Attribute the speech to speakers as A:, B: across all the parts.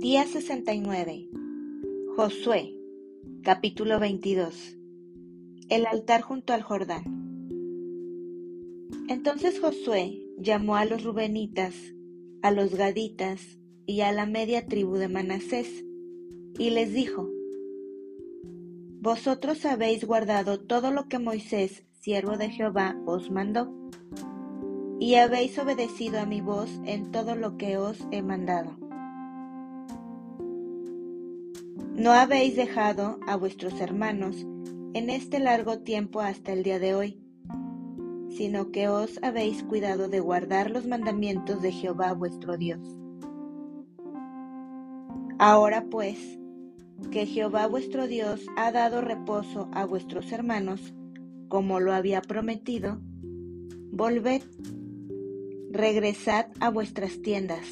A: Día 69. Josué, capítulo 22. El altar junto al Jordán. Entonces Josué llamó a los rubenitas, a los gaditas y a la media tribu de Manasés, y les dijo, Vosotros habéis guardado todo lo que Moisés, siervo de Jehová, os mandó, y habéis obedecido a mi voz en todo lo que os he mandado. No habéis dejado a vuestros hermanos en este largo tiempo hasta el día de hoy, sino que os habéis cuidado de guardar los mandamientos de Jehová vuestro Dios. Ahora pues, que Jehová vuestro Dios ha dado reposo a vuestros hermanos, como lo había prometido, volved, regresad a vuestras tiendas,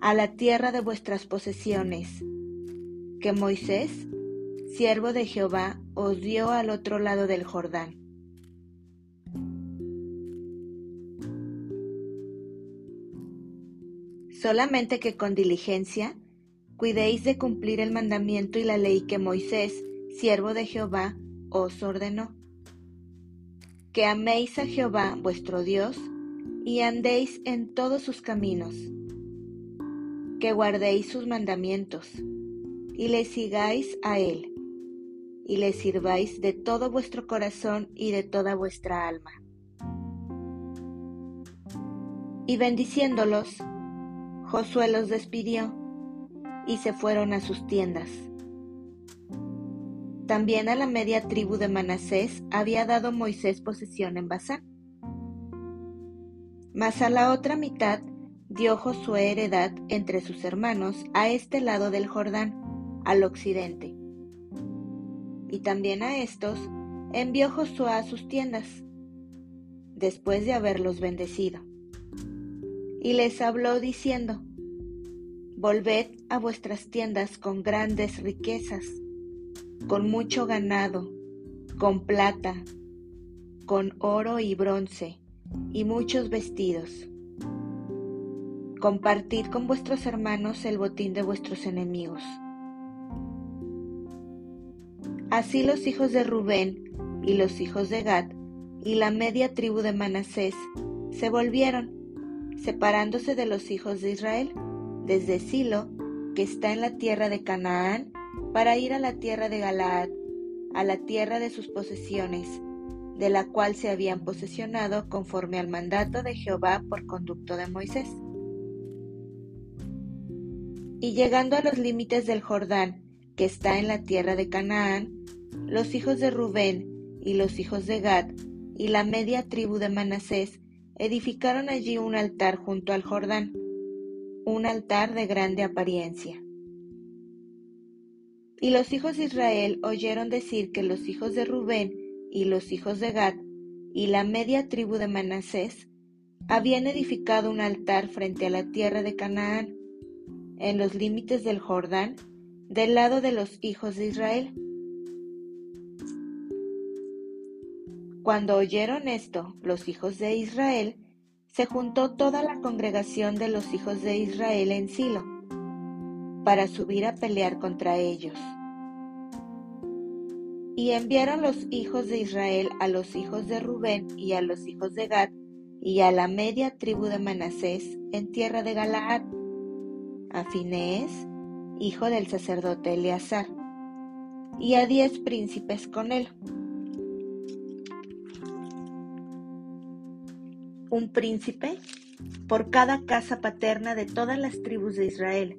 A: a la tierra de vuestras posesiones, que Moisés, siervo de Jehová, os dio al otro lado del Jordán. Solamente que con diligencia cuidéis de cumplir el mandamiento y la ley que Moisés, siervo de Jehová, os ordenó. Que améis a Jehová vuestro Dios y andéis en todos sus caminos, que guardéis sus mandamientos y le sigáis a Él, y le sirváis de todo vuestro corazón y de toda vuestra alma. Y bendiciéndolos, Josué los despidió, y se fueron a sus tiendas. También a la media tribu de Manasés había dado Moisés posesión en Basán. Mas a la otra mitad dio Josué heredad entre sus hermanos a este lado del Jordán, al occidente. Y también a estos envió Josué a sus tiendas, después de haberlos bendecido. Y les habló diciendo, Volved a vuestras tiendas con grandes riquezas, con mucho ganado, con plata, con oro y bronce, y muchos vestidos. Compartid con vuestros hermanos el botín de vuestros enemigos Así los hijos de Rubén y los hijos de Gad y la media tribu de Manasés se volvieron, separándose de los hijos de Israel, desde Silo, que está en la tierra de Canaán, para ir a la tierra de Galaad, a la tierra de sus posesiones, de la cual se habían posesionado conforme al mandato de Jehová por conducto de Moisés. Y llegando a los límites del Jordán, que está en la tierra de Canaán, los hijos de Rubén y los hijos de Gad y la media tribu de Manasés edificaron allí un altar junto al Jordán, un altar de grande apariencia. Y los hijos de Israel oyeron decir que los hijos de Rubén y los hijos de Gad y la media tribu de Manasés habían edificado un altar frente a la tierra de Canaán, en los límites del Jordán, del lado de los hijos de Israel Cuando oyeron esto los hijos de Israel, se juntó toda la congregación de los hijos de Israel en Silo, para subir a pelear contra ellos. Y enviaron los hijos de Israel a los hijos de Rubén y a los hijos de Gad y a la media tribu de Manasés en tierra de Galaad, a Finés, hijo del sacerdote Eleazar, y a diez príncipes con él. Un príncipe por cada casa paterna de todas las tribus de Israel,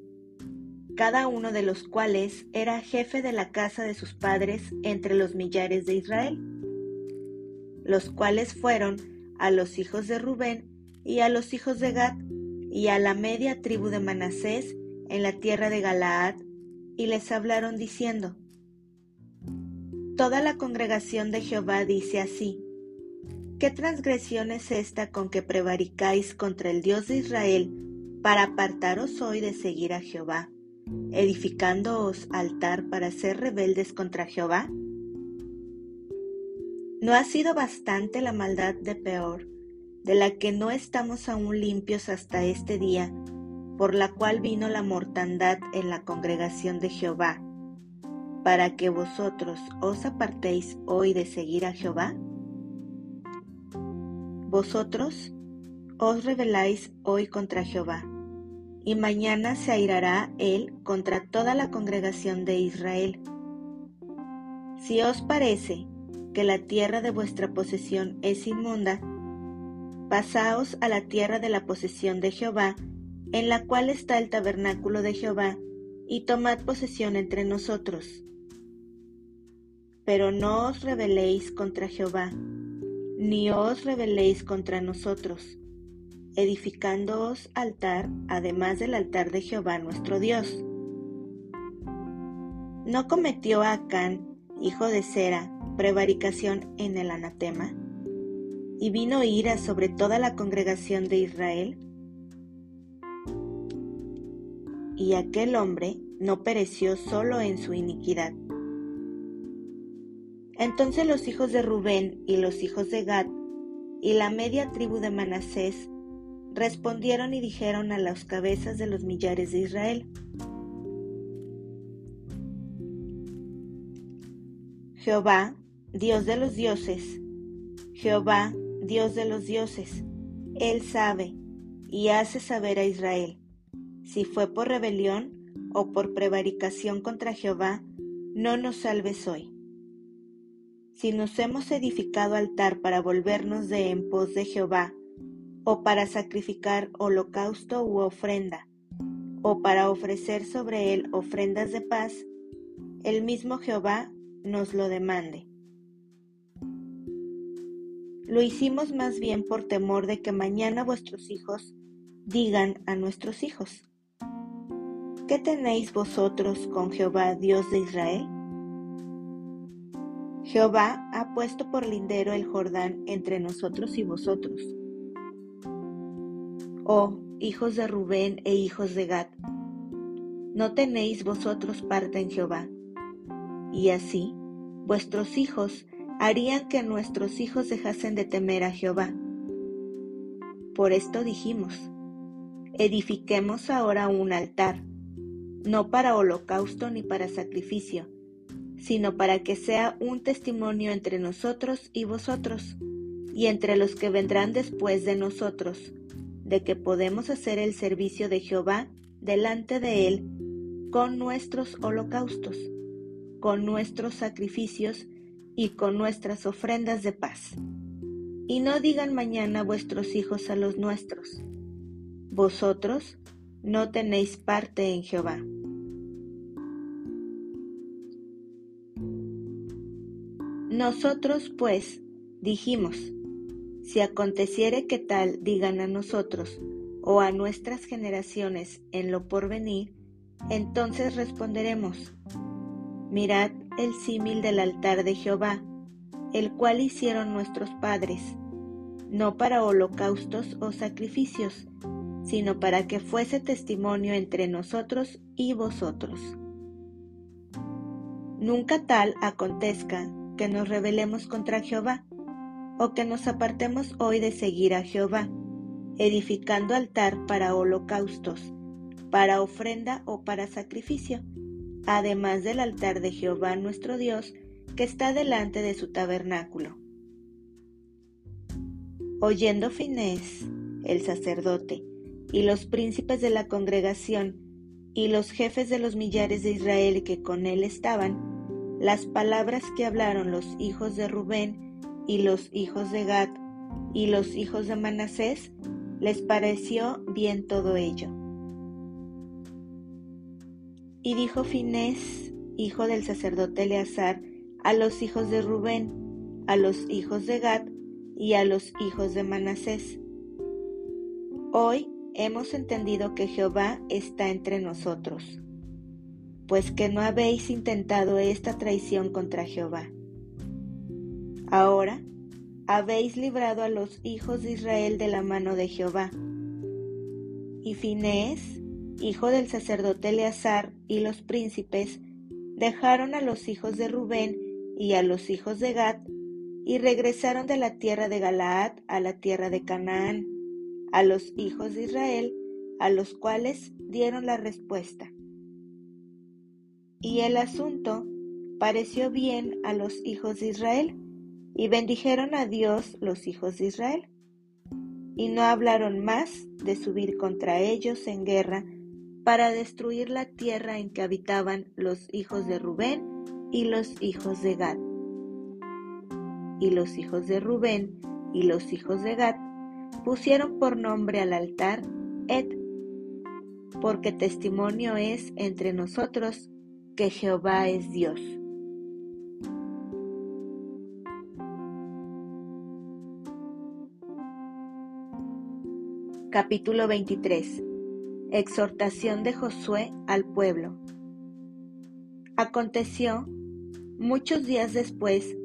A: cada uno de los cuales era jefe de la casa de sus padres entre los millares de Israel, los cuales fueron a los hijos de Rubén y a los hijos de Gad y a la media tribu de Manasés en la tierra de Galaad, y les hablaron diciendo, Toda la congregación de Jehová dice así, ¿Qué transgresión es esta con que prevaricáis contra el Dios de Israel para apartaros hoy de seguir a Jehová, edificándoos altar para ser rebeldes contra Jehová? ¿No ha sido bastante la maldad de peor, de la que no estamos aún limpios hasta este día, por la cual vino la mortandad en la congregación de Jehová, para que vosotros os apartéis hoy de seguir a Jehová? Vosotros os rebeláis hoy contra Jehová, y mañana se airará él contra toda la congregación de Israel. Si os parece que la tierra de vuestra posesión es inmunda, pasaos a la tierra de la posesión de Jehová, en la cual está el tabernáculo de Jehová, y tomad posesión entre nosotros. Pero no os rebeléis contra Jehová, ni os rebeléis contra nosotros, edificándoos altar, además del altar de Jehová nuestro Dios. ¿No cometió Acán, hijo de Sera, prevaricación en el anatema? ¿Y vino ira sobre toda la congregación de Israel? Y aquel hombre no pereció solo en su iniquidad. Entonces los hijos de Rubén y los hijos de Gad y la media tribu de Manasés respondieron y dijeron a las cabezas de los millares de Israel, Jehová, Dios de los dioses, Jehová, Dios de los dioses, Él sabe y hace saber a Israel si fue por rebelión o por prevaricación contra Jehová, no nos salves hoy. Si nos hemos edificado altar para volvernos de en pos de Jehová, o para sacrificar holocausto u ofrenda, o para ofrecer sobre él ofrendas de paz, el mismo Jehová nos lo demande. Lo hicimos más bien por temor de que mañana vuestros hijos digan a nuestros hijos, ¿Qué tenéis vosotros con Jehová, Dios de Israel? Jehová ha puesto por lindero el Jordán entre nosotros y vosotros. Oh, hijos de Rubén e hijos de Gad, no tenéis vosotros parte en Jehová. Y así, vuestros hijos harían que nuestros hijos dejasen de temer a Jehová. Por esto dijimos, edifiquemos ahora un altar no para holocausto ni para sacrificio, sino para que sea un testimonio entre nosotros y vosotros, y entre los que vendrán después de nosotros, de que podemos hacer el servicio de Jehová delante de Él con nuestros holocaustos, con nuestros sacrificios y con nuestras ofrendas de paz. Y no digan mañana vuestros hijos a los nuestros, vosotros no tenéis parte en Jehová. Nosotros, pues, dijimos, si aconteciere que tal digan a nosotros o a nuestras generaciones en lo porvenir, entonces responderemos, mirad el símil del altar de Jehová, el cual hicieron nuestros padres, no para holocaustos o sacrificios, sino para que fuese testimonio entre nosotros y vosotros. Nunca tal acontezca que nos rebelemos contra Jehová, o que nos apartemos hoy de seguir a Jehová, edificando altar para holocaustos, para ofrenda o para sacrificio, además del altar de Jehová nuestro Dios, que está delante de su tabernáculo. Oyendo Finés, el sacerdote, y los príncipes de la congregación, y los jefes de los millares de Israel que con él estaban, las palabras que hablaron los hijos de Rubén y los hijos de Gad y los hijos de Manasés, les pareció bien todo ello. Y dijo Finés, hijo del sacerdote Eleazar, a los hijos de Rubén, a los hijos de Gad y a los hijos de Manasés. Hoy hemos entendido que Jehová está entre nosotros pues que no habéis intentado esta traición contra Jehová. Ahora habéis librado a los hijos de Israel de la mano de Jehová. Y Finés, hijo del sacerdote Eleazar, y los príncipes dejaron a los hijos de Rubén y a los hijos de Gad, y regresaron de la tierra de Galaad a la tierra de Canaán, a los hijos de Israel, a los cuales dieron la respuesta. Y el asunto pareció bien a los hijos de Israel, y bendijeron a Dios los hijos de Israel. Y no hablaron más de subir contra ellos en guerra para destruir la tierra en que habitaban los hijos de Rubén y los hijos de Gad. Y los hijos de Rubén y los hijos de Gad pusieron por nombre al altar Ed, porque testimonio es entre nosotros que Jehová es Dios. Capítulo 23 Exhortación de Josué al pueblo. Aconteció, muchos días después,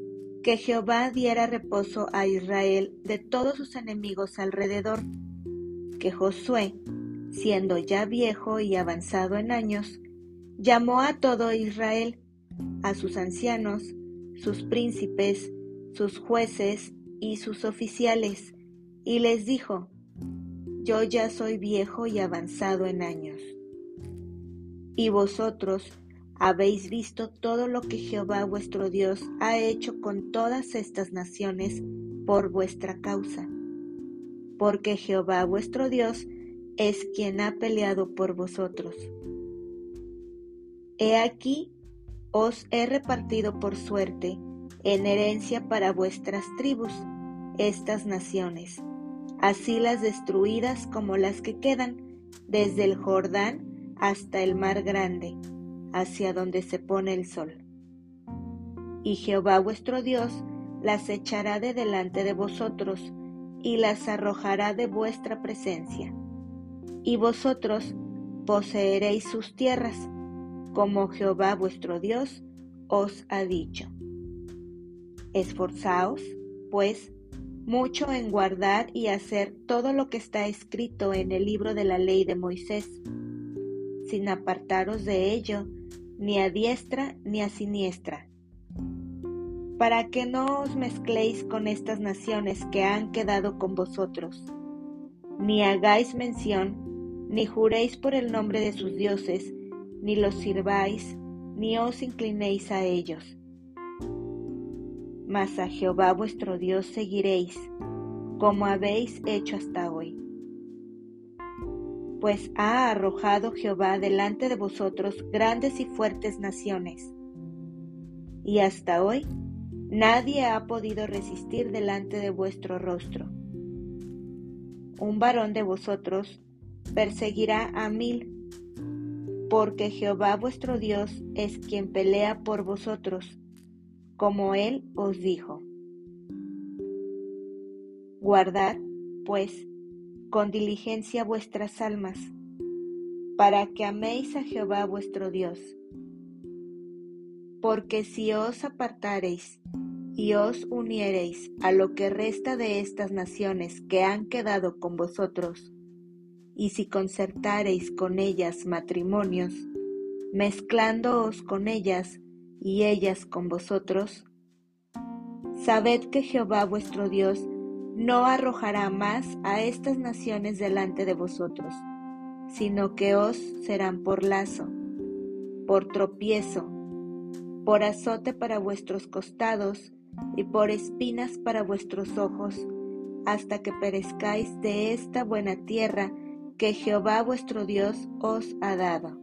A: que Jehová diera reposo a Israel de todos sus enemigos alrededor, que Josué, siendo ya viejo y avanzado en años, llamó a todo Israel, a sus ancianos, sus príncipes, sus jueces y sus oficiales, y les dijo, Yo ya soy viejo y avanzado en años. Y vosotros habéis visto todo lo que Jehová vuestro Dios ha hecho con todas estas naciones por vuestra causa. Porque Jehová vuestro Dios es quien ha peleado por vosotros. He aquí, os he repartido por suerte, en herencia para vuestras tribus, estas naciones, así las destruidas como las que quedan, desde el Jordán hasta el mar grande hacia donde se pone el sol. Y Jehová vuestro Dios las echará de delante de vosotros y las arrojará de vuestra presencia. Y vosotros poseeréis sus tierras, como Jehová vuestro Dios os ha dicho. Esforzaos, pues, mucho en guardar y hacer todo lo que está escrito en el libro de la ley de Moisés, sin apartaros de ello, ni a diestra ni a siniestra, para que no os mezcléis con estas naciones que han quedado con vosotros, ni hagáis mención, ni juréis por el nombre de sus dioses, ni los sirváis, ni os inclinéis a ellos. Mas a Jehová vuestro Dios seguiréis, como habéis hecho hasta hoy pues ha arrojado Jehová delante de vosotros grandes y fuertes naciones. Y hasta hoy nadie ha podido resistir delante de vuestro rostro. Un varón de vosotros perseguirá a mil, porque Jehová vuestro Dios es quien pelea por vosotros, como él os dijo. Guardad, pues, con diligencia vuestras almas, para que améis a Jehová vuestro Dios. Porque si os apartareis y os uniereis a lo que resta de estas naciones que han quedado con vosotros, y si concertareis con ellas matrimonios, mezclándoos con ellas y ellas con vosotros, sabed que Jehová vuestro Dios no arrojará más a estas naciones delante de vosotros, sino que os serán por lazo, por tropiezo, por azote para vuestros costados y por espinas para vuestros ojos, hasta que perezcáis de esta buena tierra que Jehová vuestro Dios os ha dado.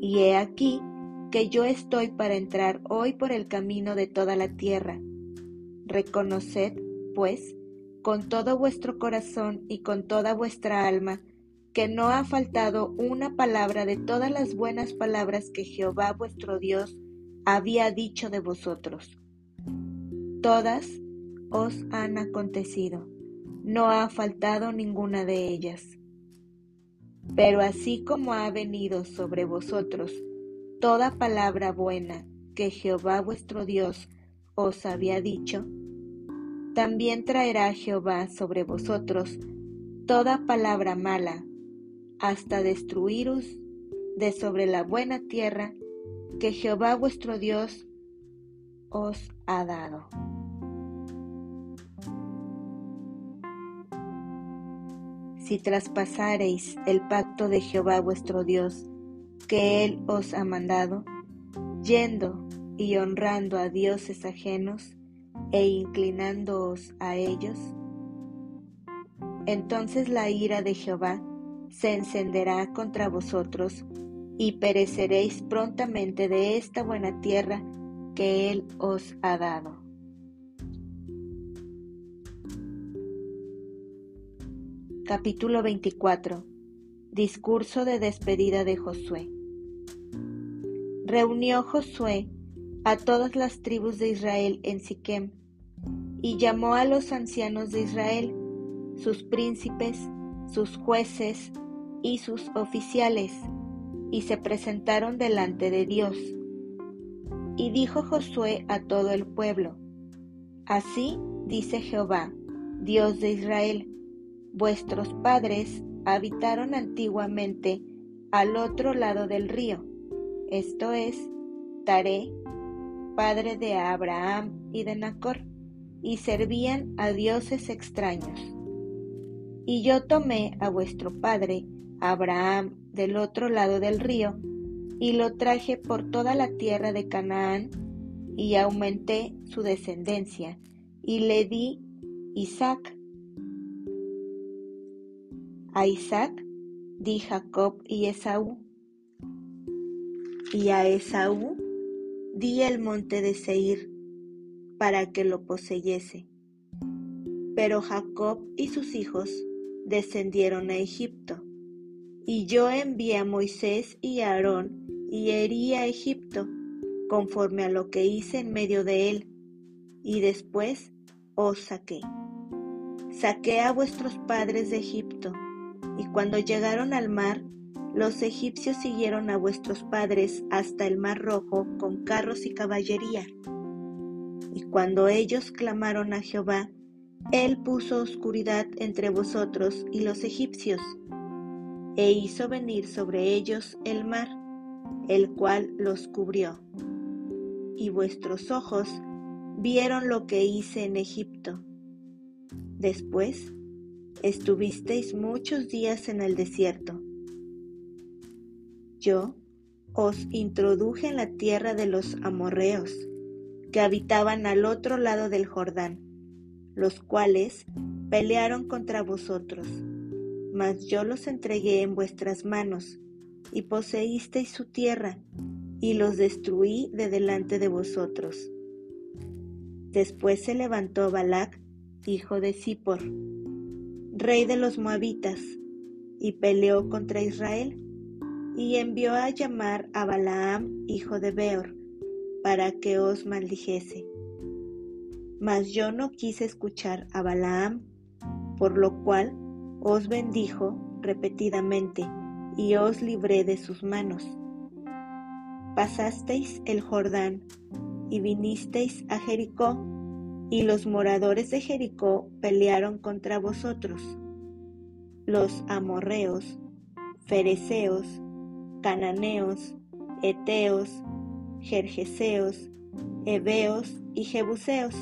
A: Y he aquí que yo estoy para entrar hoy por el camino de toda la tierra. Reconoced pues, con todo vuestro corazón y con toda vuestra alma, que no ha faltado una palabra de todas las buenas palabras que Jehová vuestro Dios había dicho de vosotros. Todas os han acontecido, no ha faltado ninguna de ellas. Pero así como ha venido sobre vosotros toda palabra buena que Jehová vuestro Dios os había dicho, también traerá Jehová sobre vosotros toda palabra mala, hasta destruiros de sobre la buena tierra que Jehová vuestro Dios os ha dado. Si traspasareis el pacto de Jehová vuestro Dios, que Él os ha mandado, yendo y honrando a dioses ajenos e inclinándoos a ellos, entonces la ira de Jehová se encenderá contra vosotros y pereceréis prontamente de esta buena tierra que Él os ha dado. Capítulo 24 Discurso de despedida de Josué Reunió Josué a todas las tribus de Israel en Siquem y llamó a los ancianos de Israel, sus príncipes, sus jueces y sus oficiales, y se presentaron delante de Dios. Y dijo Josué a todo el pueblo, Así dice Jehová, Dios de Israel, vuestros padres habitaron antiguamente al otro lado del río, esto es, Taré, padre de Abraham y de Nacor, y servían a dioses extraños. Y yo tomé a vuestro padre, Abraham, del otro lado del río, y lo traje por toda la tierra de Canaán, y aumenté su descendencia, y le di Isaac. A Isaac di Jacob y Esaú, y a Esaú di el monte de Seir, para que lo poseyese. Pero Jacob y sus hijos descendieron a Egipto y yo envié a Moisés y a Aarón y herí a Egipto, conforme a lo que hice en medio de él, y después os saqué. Saqué a vuestros padres de Egipto, y cuando llegaron al mar, los egipcios siguieron a vuestros padres hasta el mar rojo con carros y caballería. Y cuando ellos clamaron a Jehová, él puso oscuridad entre vosotros y los egipcios, e hizo venir sobre ellos el mar, el cual los cubrió. Y vuestros ojos vieron lo que hice en Egipto. Después estuvisteis muchos días en el desierto. Yo os introduje en la tierra de los amorreos, que habitaban al otro lado del Jordán, los cuales pelearon contra vosotros mas yo los entregué en vuestras manos, y poseísteis su tierra, y los destruí de delante de vosotros. Después se levantó Balac, hijo de Zippor, rey de los moabitas, y peleó contra Israel, y envió a llamar a Balaam, hijo de Beor, para que os maldijese. Mas yo no quise escuchar a Balaam, por lo cual os bendijo repetidamente y os libré de sus manos. Pasasteis el Jordán y vinisteis a Jericó, y los moradores de Jericó pelearon contra vosotros. Los amorreos, fereceos, cananeos, eteos, jerjeseos, heveos y jebuseos,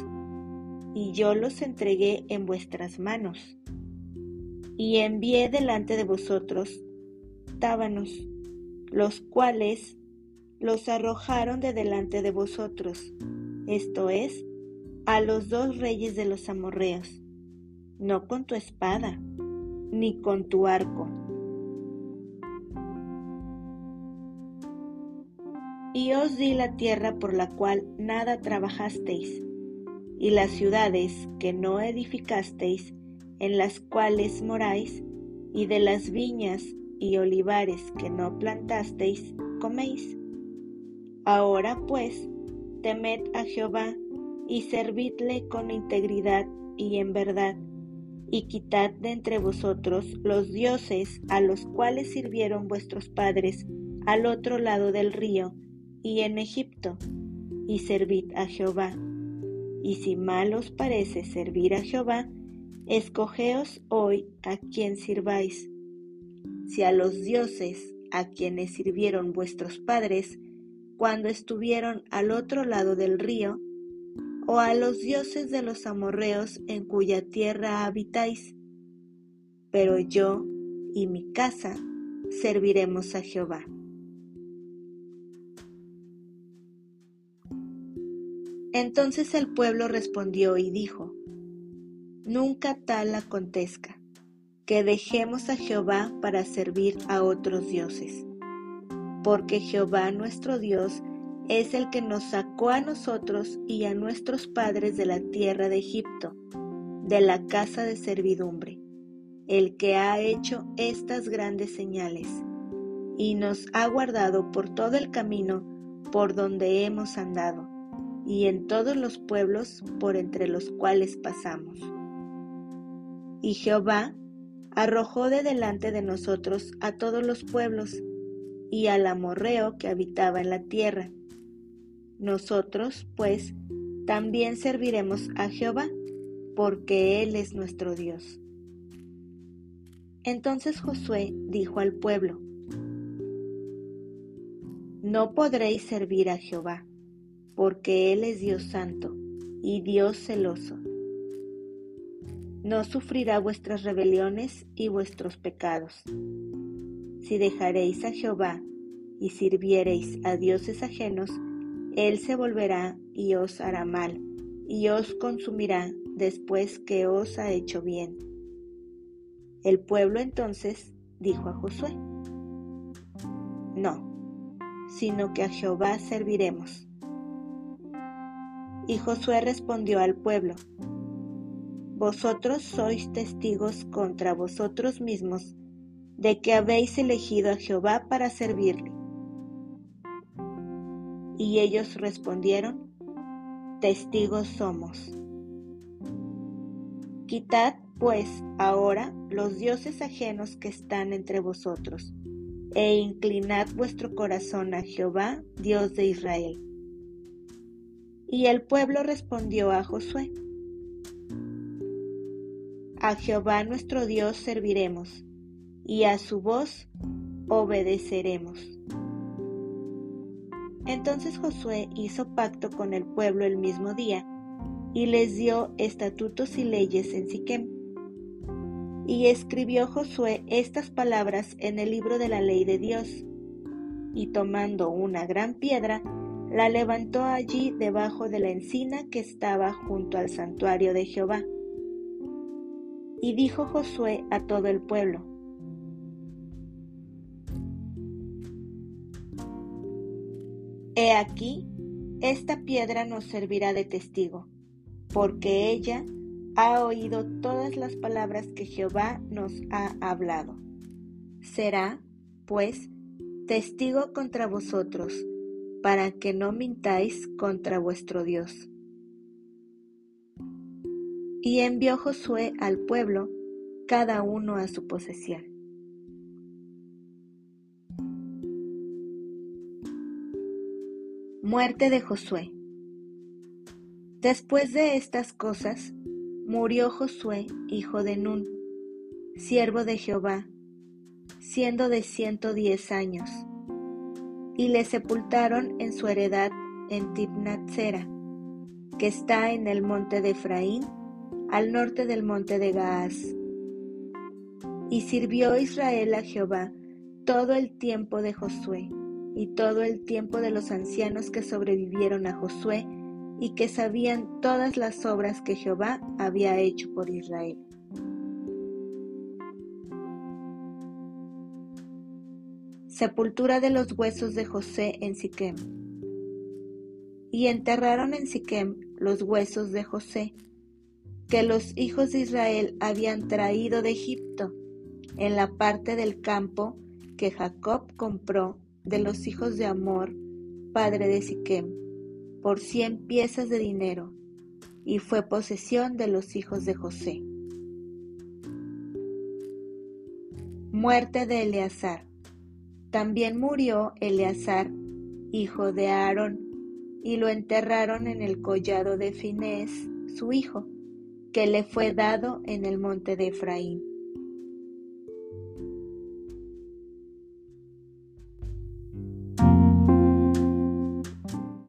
A: y yo los entregué en vuestras manos y envié delante de vosotros tábanos, los cuales los arrojaron de delante de vosotros, esto es, a los dos reyes de los amorreos, no con tu espada, ni con tu arco. Y os di la tierra por la cual nada trabajasteis, y las ciudades que no edificasteis, en las cuales moráis, y de las viñas y olivares que no plantasteis, coméis. Ahora pues, temed a Jehová, y servidle con integridad y en verdad, y quitad de entre vosotros los dioses a los cuales sirvieron vuestros padres al otro lado del río y en Egipto, y servid a Jehová. Y si mal os parece servir a Jehová, Escogeos hoy a quien sirváis, si a los dioses a quienes sirvieron vuestros padres cuando estuvieron al otro lado del río, o a los dioses de los amorreos en cuya tierra habitáis. pero yo y mi casa serviremos a Jehová. Entonces el pueblo respondió y dijo, Nunca tal acontezca, que dejemos a Jehová para servir a otros dioses, porque Jehová nuestro Dios es el que nos sacó a nosotros y a nuestros padres de la tierra de Egipto, de la casa de servidumbre, el que ha hecho estas grandes señales, y nos ha guardado por todo el camino por donde hemos andado y en todos los pueblos por entre los cuales pasamos. Y Jehová arrojó de delante de nosotros a todos los pueblos y al amorreo que habitaba en la tierra. Nosotros, pues, también serviremos a Jehová, porque Él es nuestro Dios. Entonces Josué dijo al pueblo, No podréis servir a Jehová porque Él es Dios santo y Dios celoso. No sufrirá vuestras rebeliones y vuestros pecados. Si dejaréis a Jehová y sirviereis a dioses ajenos, Él se volverá y os hará mal, y os consumirá después que os ha hecho bien. El pueblo entonces dijo a Josué, No, sino que a Jehová serviremos y Josué respondió al pueblo, Vosotros sois testigos contra vosotros mismos de que habéis elegido a Jehová para servirle. Y ellos respondieron, Testigos somos. Quitad, pues, ahora los dioses ajenos que están entre vosotros, e inclinad vuestro corazón a Jehová, Dios de Israel y el pueblo respondió a Josué, A Jehová nuestro Dios serviremos, y a su voz obedeceremos. Entonces Josué hizo pacto con el pueblo el mismo día, y les dio estatutos y leyes en Siquem. Y escribió Josué estas palabras en el libro de la ley de Dios, y tomando una gran piedra, la levantó allí debajo de la encina que estaba junto al santuario de Jehová. Y dijo Josué a todo el pueblo, He aquí, esta piedra nos servirá de testigo, porque ella ha oído todas las palabras que Jehová nos ha hablado. Será, pues, testigo contra vosotros, para que no mintáis contra vuestro Dios. Y envió Josué al pueblo, cada uno a su posesión. Muerte de Josué. Después de estas cosas, murió Josué, hijo de Nun, siervo de Jehová, siendo de ciento diez años y le sepultaron en su heredad en Tibnatsera, que está en el monte de Efraín, al norte del monte de Gaas. Y sirvió Israel a Jehová todo el tiempo de Josué y todo el tiempo de los ancianos que sobrevivieron a Josué y que sabían todas las obras que Jehová había hecho por Israel. Sepultura de los huesos de José en Siquem. Y enterraron en Siquem los huesos de José, que los hijos de Israel habían traído de Egipto, en la parte del campo que Jacob compró de los hijos de Amor, padre de Siquem, por cien piezas de dinero, y fue posesión de los hijos de José. Muerte de Eleazar. También murió Eleazar, hijo de Aarón, y lo enterraron en el collado de Finés, su hijo, que le fue dado en el monte de Efraín.